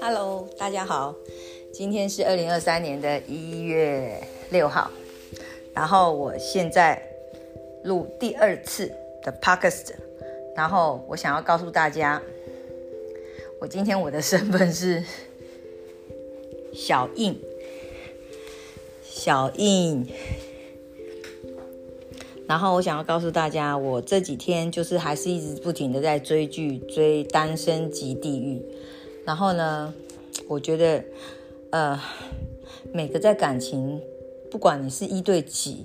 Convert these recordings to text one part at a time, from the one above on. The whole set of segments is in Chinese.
Hello，大家好，今天是二零二三年的一月六号，然后我现在录第二次的 Podcast，然后我想要告诉大家，我今天我的身份是小印，小印。然后我想要告诉大家，我这几天就是还是一直不停的在追剧，追《单身即地狱》。然后呢，我觉得，呃，每个在感情，不管你是一对几，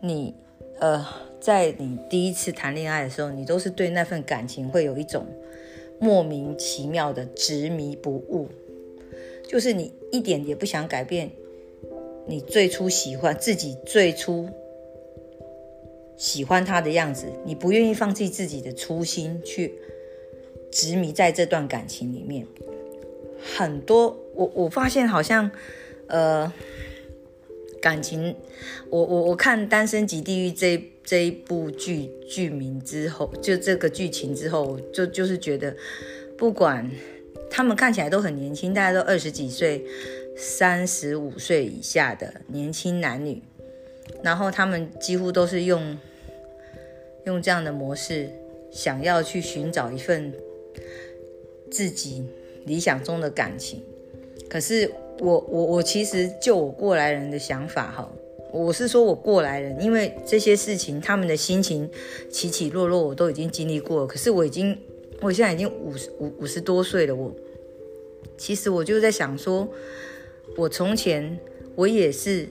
你，呃，在你第一次谈恋爱的时候，你都是对那份感情会有一种莫名其妙的执迷不悟，就是你一点也不想改变你最初喜欢自己最初。喜欢他的样子，你不愿意放弃自己的初心，去执迷在这段感情里面。很多，我我发现好像，呃，感情，我我我看《单身即地狱》这这一部剧剧名之后，就这个剧情之后，就就是觉得，不管他们看起来都很年轻，大家都二十几岁、三十五岁以下的年轻男女，然后他们几乎都是用。用这样的模式，想要去寻找一份自己理想中的感情，可是我我我其实就我过来人的想法哈，我是说我过来人，因为这些事情他们的心情起起落落我都已经经历过了，可是我已经我现在已经五十五五十多岁了，我其实我就在想说，我从前我也是，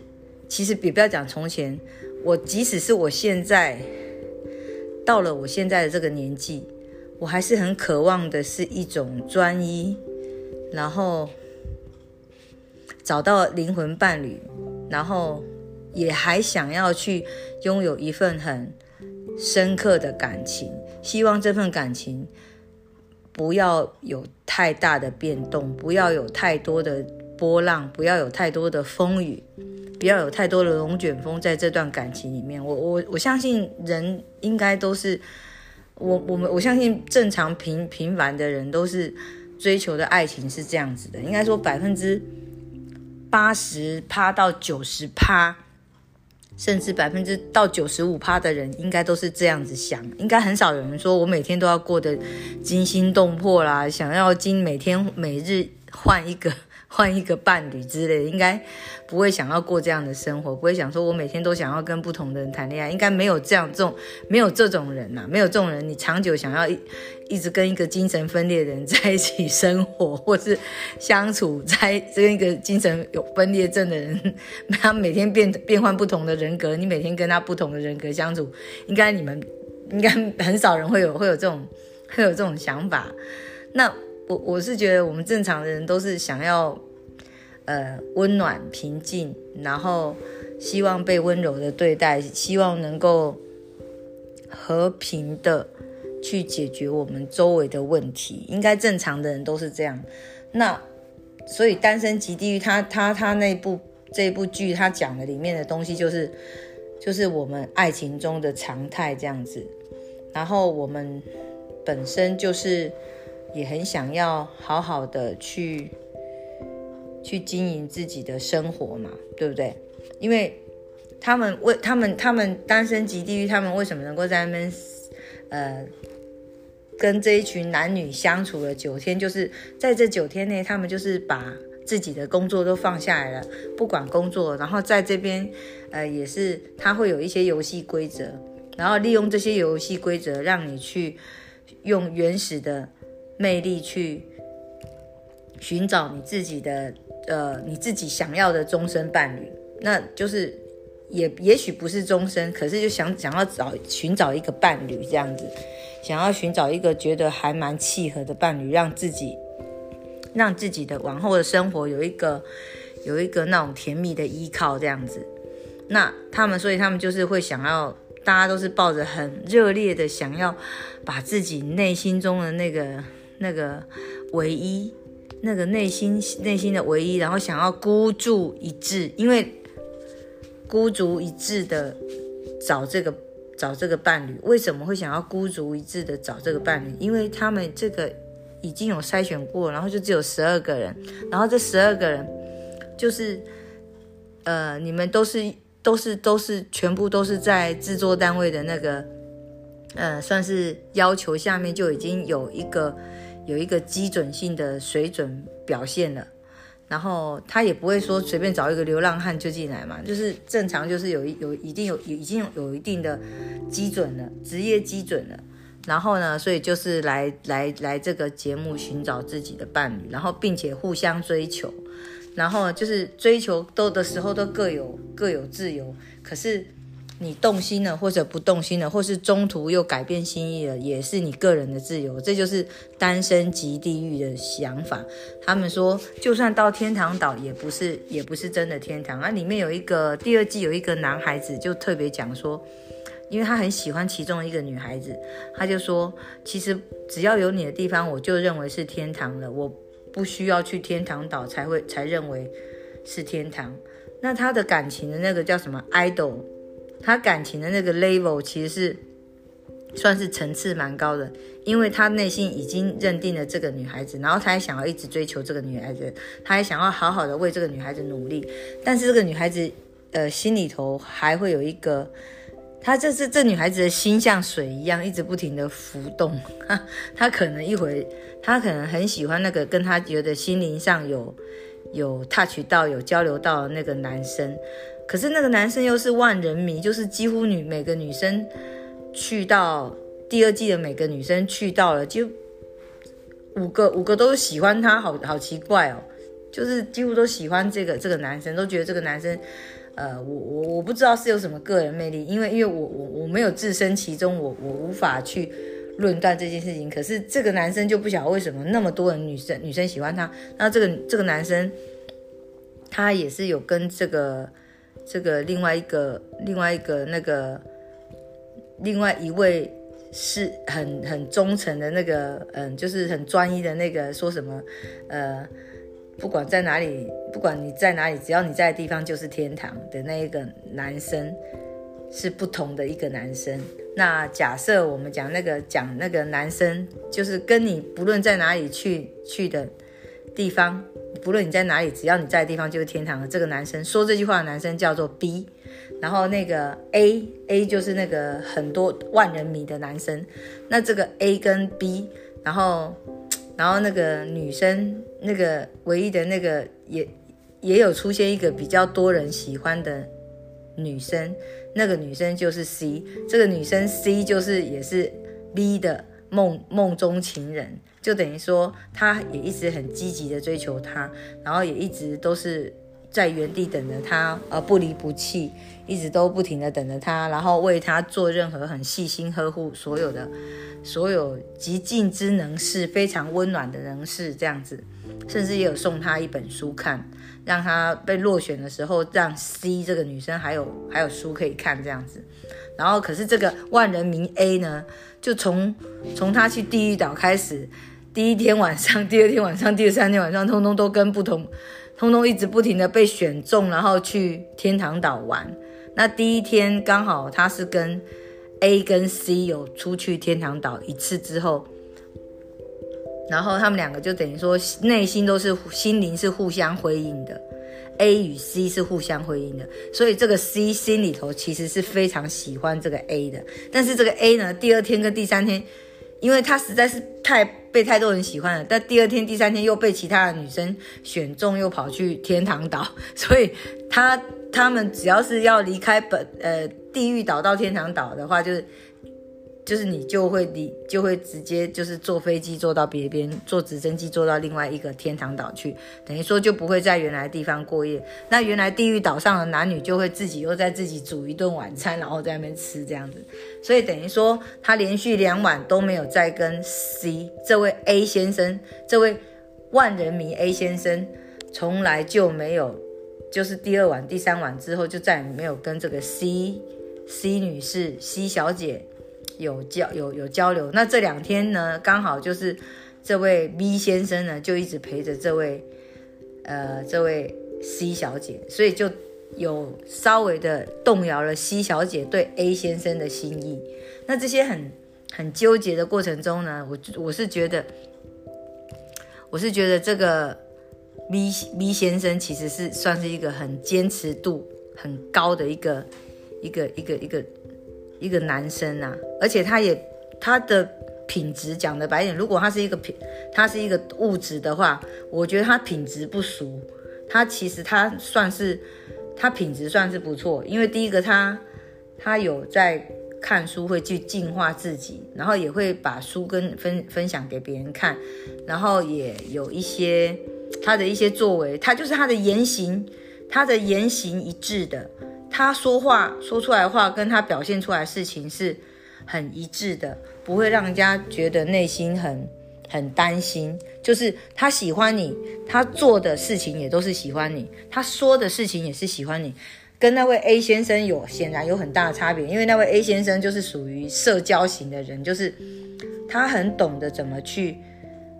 其实别不要讲从前，我即使是我现在。到了我现在的这个年纪，我还是很渴望的是一种专一，然后找到灵魂伴侣，然后也还想要去拥有一份很深刻的感情。希望这份感情不要有太大的变动，不要有太多的波浪，不要有太多的风雨。不要有太多的龙卷风在这段感情里面。我我我相信人应该都是我我们我相信正常平平凡的人都是追求的爱情是这样子的。应该说百分之八十趴到九十趴，甚至百分之到九十五趴的人应该都是这样子想。应该很少有人说我每天都要过得惊心动魄啦，想要今每天每日换一个。换一个伴侣之类，应该不会想要过这样的生活，不会想说我每天都想要跟不同的人谈恋爱，应该没有这样这种没有这种人呐，没有这种人，你长久想要一一直跟一个精神分裂的人在一起生活，或是相处在跟一个精神有分裂症的人，他每天变变换不同的人格，你每天跟他不同的人格相处，应该你们应该很少人会有会有这种会有这种想法，那。我我是觉得我们正常的人都是想要，呃，温暖平静，然后希望被温柔的对待，希望能够和平的去解决我们周围的问题。应该正常的人都是这样。那所以《单身即地狱》他他他那部这部剧他讲的里面的东西就是就是我们爱情中的常态这样子。然后我们本身就是。也很想要好好的去去经营自己的生活嘛，对不对？因为他们为他们他们单身极地狱，他们为什么能够在那边呃跟这一群男女相处了九天？就是在这九天内，他们就是把自己的工作都放下来了，不管工作，然后在这边呃也是他会有一些游戏规则，然后利用这些游戏规则让你去用原始的。魅力去寻找你自己的呃你自己想要的终身伴侣，那就是也也许不是终身，可是就想想要找寻找一个伴侣这样子，想要寻找一个觉得还蛮契合的伴侣，让自己让自己的往后的生活有一个有一个那种甜蜜的依靠这样子。那他们所以他们就是会想要，大家都是抱着很热烈的想要把自己内心中的那个。那个唯一，那个内心内心的唯一，然后想要孤注一掷，因为孤注一掷的找这个找这个伴侣，为什么会想要孤注一掷的找这个伴侣？因为他们这个已经有筛选过，然后就只有十二个人，然后这十二个人就是，呃，你们都是都是都是全部都是在制作单位的那个，呃，算是要求下面就已经有一个有一个基准性的水准表现了。然后他也不会说随便找一个流浪汉就进来嘛，就是正常，就是有有一定有已经有一定的基准了，职业基准了。然后呢，所以就是来来来这个节目寻找自己的伴侣，然后并且互相追求，然后就是追求都的时候都各有各有自由，可是。你动心了，或者不动心了，或是中途又改变心意了，也是你个人的自由。这就是单身即地狱的想法。他们说，就算到天堂岛，也不是，也不是真的天堂。啊，里面有一个第二季有一个男孩子，就特别讲说，因为他很喜欢其中一个女孩子，他就说，其实只要有你的地方，我就认为是天堂了。我不需要去天堂岛才会才认为是天堂。那他的感情的那个叫什么 idol？他感情的那个 level 其实是算是层次蛮高的，因为他内心已经认定了这个女孩子，然后他还想要一直追求这个女孩子，他还想要好好的为这个女孩子努力，但是这个女孩子呃心里头还会有一个，她这是这女孩子的心像水一样，一直不停的浮动，她可能一会她可能很喜欢那个跟她觉得心灵上有有 touch 到有交流到的那个男生。可是那个男生又是万人迷，就是几乎女每个女生去到第二季的每个女生去到了，就五个五个都喜欢他，好好奇怪哦，就是几乎都喜欢这个这个男生，都觉得这个男生，呃，我我我不知道是有什么个人魅力，因为因为我我我没有置身其中，我我无法去论断这件事情。可是这个男生就不晓得为什么那么多人女生女生喜欢他，那这个这个男生他也是有跟这个。这个另外一个另外一个那个另外一位是很很忠诚的那个嗯，就是很专一的那个说什么呃，不管在哪里，不管你在哪里，只要你在的地方就是天堂的那一个男生是不同的一个男生。那假设我们讲那个讲那个男生，就是跟你不论在哪里去去的地方。不论你在哪里，只要你在的地方就是天堂。这个男生说这句话的男生叫做 B，然后那个 A A 就是那个很多万人迷的男生。那这个 A 跟 B，然后然后那个女生那个唯一的那个也也有出现一个比较多人喜欢的女生，那个女生就是 C。这个女生 C 就是也是 B 的梦梦中情人。就等于说，他也一直很积极的追求她，然后也一直都是在原地等着她，呃，不离不弃，一直都不停的等着她，然后为她做任何很细心呵护所有的，所有极尽之能事，非常温暖的人事这样子，甚至也有送她一本书看，让她被落选的时候，让 C 这个女生还有还有书可以看这样子，然后可是这个万人迷 A 呢，就从从他去地狱岛开始。第一天晚上，第二天晚上，第三天晚上，通通都跟不同，通通一直不停的被选中，然后去天堂岛玩。那第一天刚好他是跟 A 跟 C 有出去天堂岛一次之后，然后他们两个就等于说内心都是心灵是互相回应的，A 与 C 是互相回应的，所以这个 C 心里头其实是非常喜欢这个 A 的，但是这个 A 呢，第二天跟第三天。因为他实在是太被太多人喜欢了，但第二天、第三天又被其他的女生选中，又跑去天堂岛，所以他他们只要是要离开本呃地狱岛到天堂岛的话，就是。就是你就会你就会直接就是坐飞机坐到别边，坐直升机坐到另外一个天堂岛去，等于说就不会在原来地方过夜。那原来地狱岛上的男女就会自己又在自己煮一顿晚餐，然后在那边吃这样子。所以等于说他连续两晚都没有再跟 C 这位 A 先生，这位万人迷 A 先生，从来就没有，就是第二晚、第三晚之后就再也没有跟这个 C C 女士 C 小姐。有交有有交流，那这两天呢，刚好就是这位 B 先生呢，就一直陪着这位呃这位 C 小姐，所以就有稍微的动摇了 C 小姐对 A 先生的心意。那这些很很纠结的过程中呢，我我是觉得，我是觉得这个 B B 先生其实是算是一个很坚持度很高的一个一个一个一个一个一个男生啊，而且他也他的。品质讲的白点，如果他是一个品，他是一个物质的话，我觉得他品质不俗。他其实他算是，他品质算是不错。因为第一个，他他有在看书，会去净化自己，然后也会把书跟分分享给别人看，然后也有一些他的一些作为，他就是他的言行，他的言行一致的，他说话说出来话跟他表现出来事情是很一致的。不会让人家觉得内心很很担心，就是他喜欢你，他做的事情也都是喜欢你，他说的事情也是喜欢你，跟那位 A 先生有显然有很大的差别，因为那位 A 先生就是属于社交型的人，就是他很懂得怎么去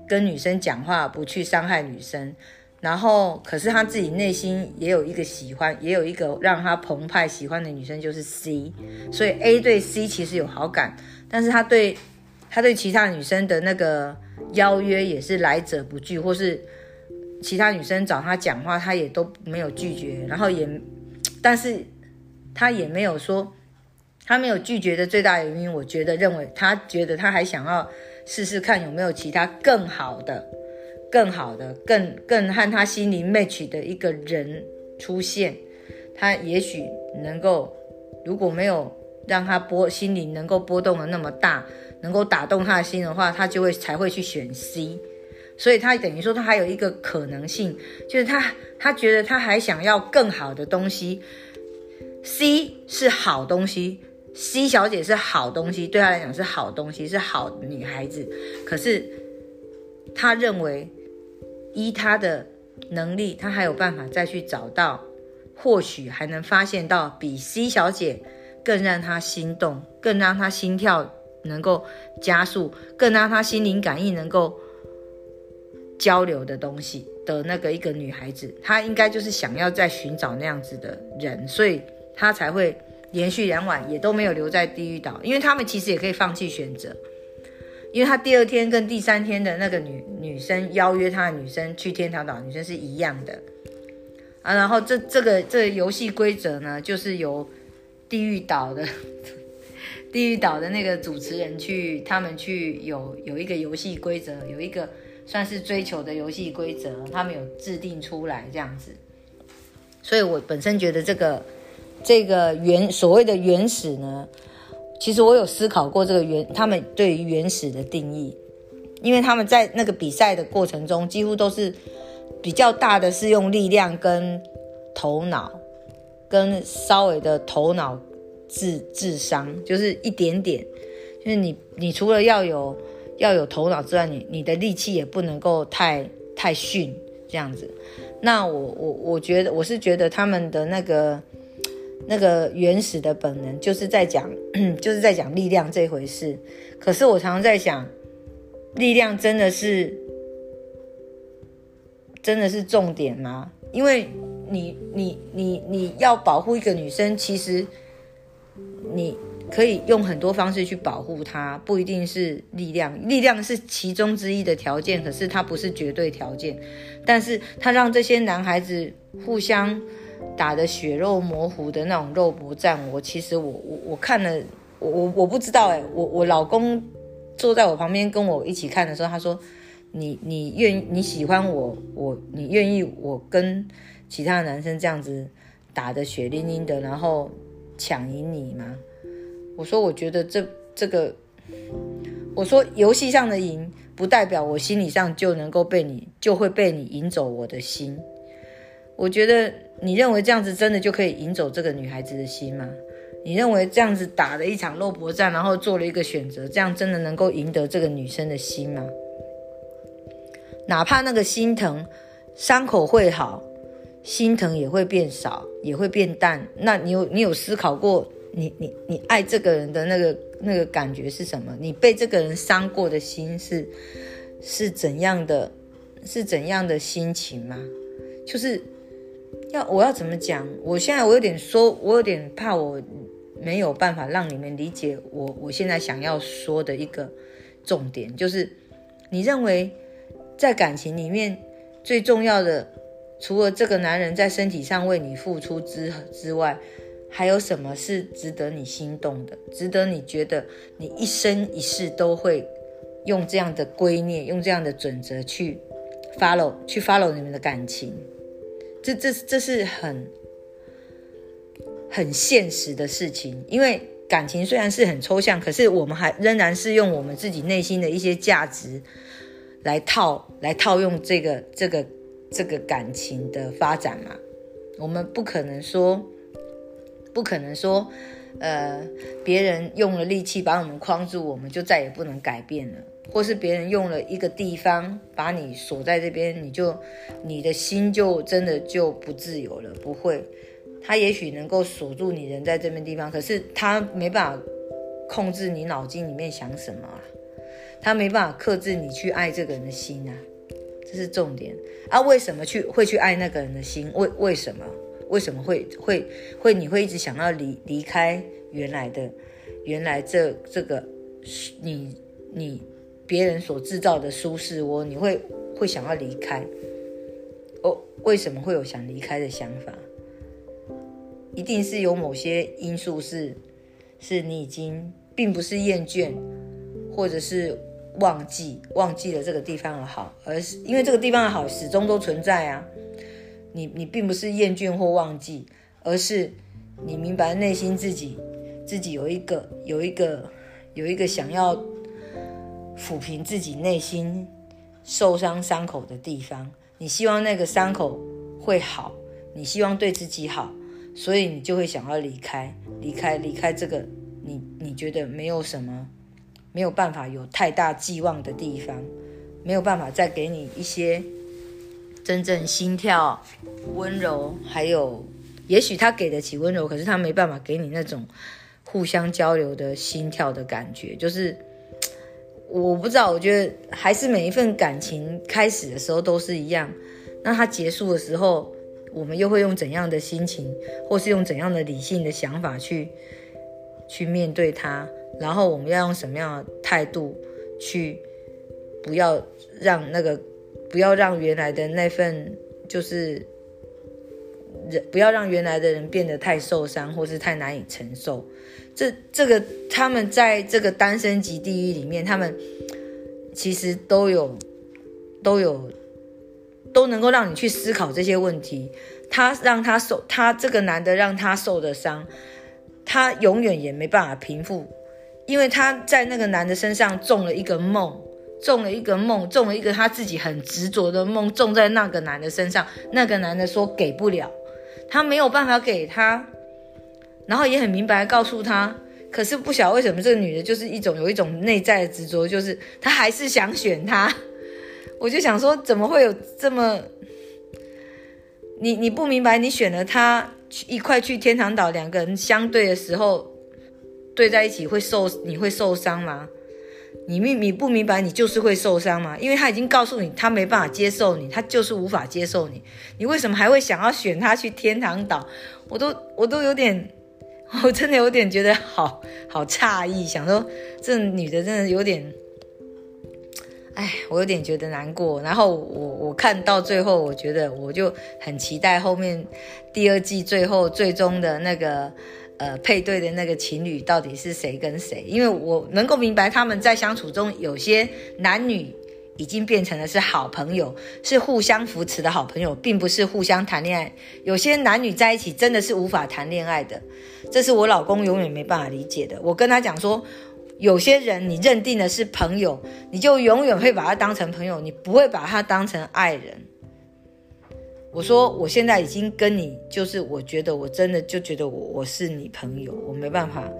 跟女生讲话，不去伤害女生，然后可是他自己内心也有一个喜欢，也有一个让他澎湃喜欢的女生，就是 C，所以 A 对 C 其实有好感。但是他对，他对其他女生的那个邀约也是来者不拒，或是其他女生找他讲话，他也都没有拒绝。然后也，但是他也没有说，他没有拒绝的最大原因，我觉得认为他觉得他还想要试试看有没有其他更好的、更好的、更更和他心灵 match 的一个人出现，他也许能够，如果没有。让他波心灵能够波动的那么大，能够打动他的心的话，他就会才会去选 C。所以他等于说他还有一个可能性，就是他他觉得他还想要更好的东西。C 是好东西，C 小姐是好东西，对他来讲是好东西，是好女孩子。可是他认为依他的能力，他还有办法再去找到，或许还能发现到比 C 小姐。更让他心动，更让他心跳能够加速，更让他心灵感应能够交流的东西的那个一个女孩子，她应该就是想要在寻找那样子的人，所以她才会连续两晚也都没有留在地狱岛，因为他们其实也可以放弃选择，因为他第二天跟第三天的那个女女生邀约他的女生去天堂岛，女生是一样的啊，然后这这个这游戏规则呢，就是由。地狱岛的 地狱岛的那个主持人去，他们去有有一个游戏规则，有一个算是追求的游戏规则，他们有制定出来这样子。所以我本身觉得这个这个原所谓的原始呢，其实我有思考过这个原他们对于原始的定义，因为他们在那个比赛的过程中，几乎都是比较大的是用力量跟头脑。跟稍微的头脑智智商，就是一点点，就是你你除了要有要有头脑之外，你你的力气也不能够太太逊这样子。那我我我觉得我是觉得他们的那个那个原始的本能，就是在讲 就是在讲力量这回事。可是我常常在想，力量真的是真的是重点吗？因为。你你你你要保护一个女生，其实你可以用很多方式去保护她，不一定是力量，力量是其中之一的条件，可是它不是绝对条件。但是它让这些男孩子互相打的血肉模糊的那种肉搏战，我其实我我我看了，我我我不知道哎，我我老公坐在我旁边跟我一起看的时候，他说：“你你愿你喜欢我，我你愿意我跟。”其他男生这样子打的血淋淋的，然后抢赢你吗？我说，我觉得这这个，我说游戏上的赢不代表我心理上就能够被你就会被你赢走我的心。我觉得你认为这样子真的就可以赢走这个女孩子的心吗？你认为这样子打了一场肉搏战，然后做了一个选择，这样真的能够赢得这个女生的心吗？哪怕那个心疼，伤口会好。心疼也会变少，也会变淡。那你有你有思考过，你你你爱这个人的那个那个感觉是什么？你被这个人伤过的心是是怎样的？是怎样的心情吗？就是要我要怎么讲？我现在我有点说，我有点怕，我没有办法让你们理解我我现在想要说的一个重点，就是你认为在感情里面最重要的，除了这个男人在身体上为你付出之之外，还有什么是值得你心动的？值得你觉得你一生一世都会用这样的观念、用这样的准则去 follow、去 follow 你们的感情？这、这、这是很很现实的事情。因为感情虽然是很抽象，可是我们还仍然是用我们自己内心的一些价值来套、来套用这个、这个、这个感情的发展嘛。我们不可能说。不可能说，呃，别人用了力气把我们框住，我们就再也不能改变了；或是别人用了一个地方把你锁在这边，你就你的心就真的就不自由了。不会，他也许能够锁住你人在这边地方，可是他没办法控制你脑筋里面想什么啊，他没办法克制你去爱这个人的心啊，这是重点啊。为什么去会去爱那个人的心？为为什么？为什么会会会你会一直想要离离开原来的原来这这个你你别人所制造的舒适窝，你会会想要离开？哦，为什么会有想离开的想法？一定是有某些因素是是你已经并不是厌倦，或者是忘记忘记了这个地方的好，而是因为这个地方的好始终都存在啊。你你并不是厌倦或忘记，而是你明白内心自己自己有一个有一个有一个想要抚平自己内心受伤伤口的地方。你希望那个伤口会好，你希望对自己好，所以你就会想要离开，离开离开这个你你觉得没有什么没有办法有太大寄望的地方，没有办法再给你一些。真正心跳温柔，还有也许他给得起温柔，可是他没办法给你那种互相交流的心跳的感觉。就是我不知道，我觉得还是每一份感情开始的时候都是一样，那它结束的时候，我们又会用怎样的心情，或是用怎样的理性的想法去去面对它？然后我们要用什么样的态度去不要让那个。不要让原来的那份就是不要让原来的人变得太受伤，或是太难以承受。这这个他们在这个单身级地狱里面，他们其实都有都有都能够让你去思考这些问题。他让他受，他这个男的让他受的伤，他永远也没办法平复，因为他在那个男的身上中了一个梦。中了一个梦，中了一个他自己很执着的梦，中在那个男的身上。那个男的说给不了，他没有办法给他，然后也很明白告诉他。可是不晓得为什么这个女的就是一种有一种内在的执着，就是她还是想选他。我就想说，怎么会有这么你你不明白？你选了他一块去天堂岛，两个人相对的时候对在一起会受你会受伤吗？你明你不明白，你就是会受伤嘛？因为他已经告诉你，他没办法接受你，他就是无法接受你。你为什么还会想要选他去天堂岛？我都我都有点，我真的有点觉得好好诧异，想说这女的真的有点，哎，我有点觉得难过。然后我我看到最后，我觉得我就很期待后面第二季最后最终的那个。呃，配对的那个情侣到底是谁跟谁？因为我能够明白他们在相处中，有些男女已经变成了是好朋友，是互相扶持的好朋友，并不是互相谈恋爱。有些男女在一起真的是无法谈恋爱的，这是我老公永远没办法理解的。我跟他讲说，有些人你认定的是朋友，你就永远会把他当成朋友，你不会把他当成爱人。我说，我现在已经跟你，就是我觉得我真的就觉得我我是你朋友，我没办法，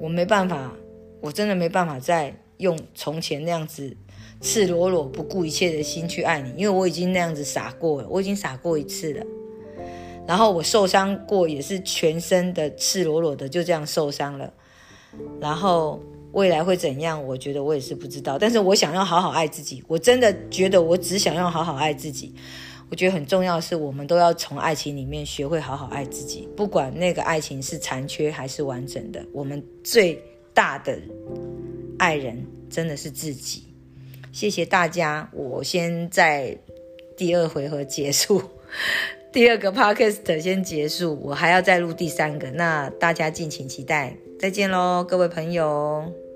我没办法，我真的没办法再用从前那样子赤裸裸不顾一切的心去爱你，因为我已经那样子傻过了，我已经傻过一次了，然后我受伤过也是全身的赤裸裸的就这样受伤了，然后未来会怎样，我觉得我也是不知道，但是我想要好好爱自己，我真的觉得我只想要好好爱自己。我觉得很重要的是，我们都要从爱情里面学会好好爱自己，不管那个爱情是残缺还是完整的，我们最大的爱人真的是自己。谢谢大家，我先在第二回合结束，第二个 podcast 先结束，我还要再录第三个，那大家敬请期待，再见喽，各位朋友。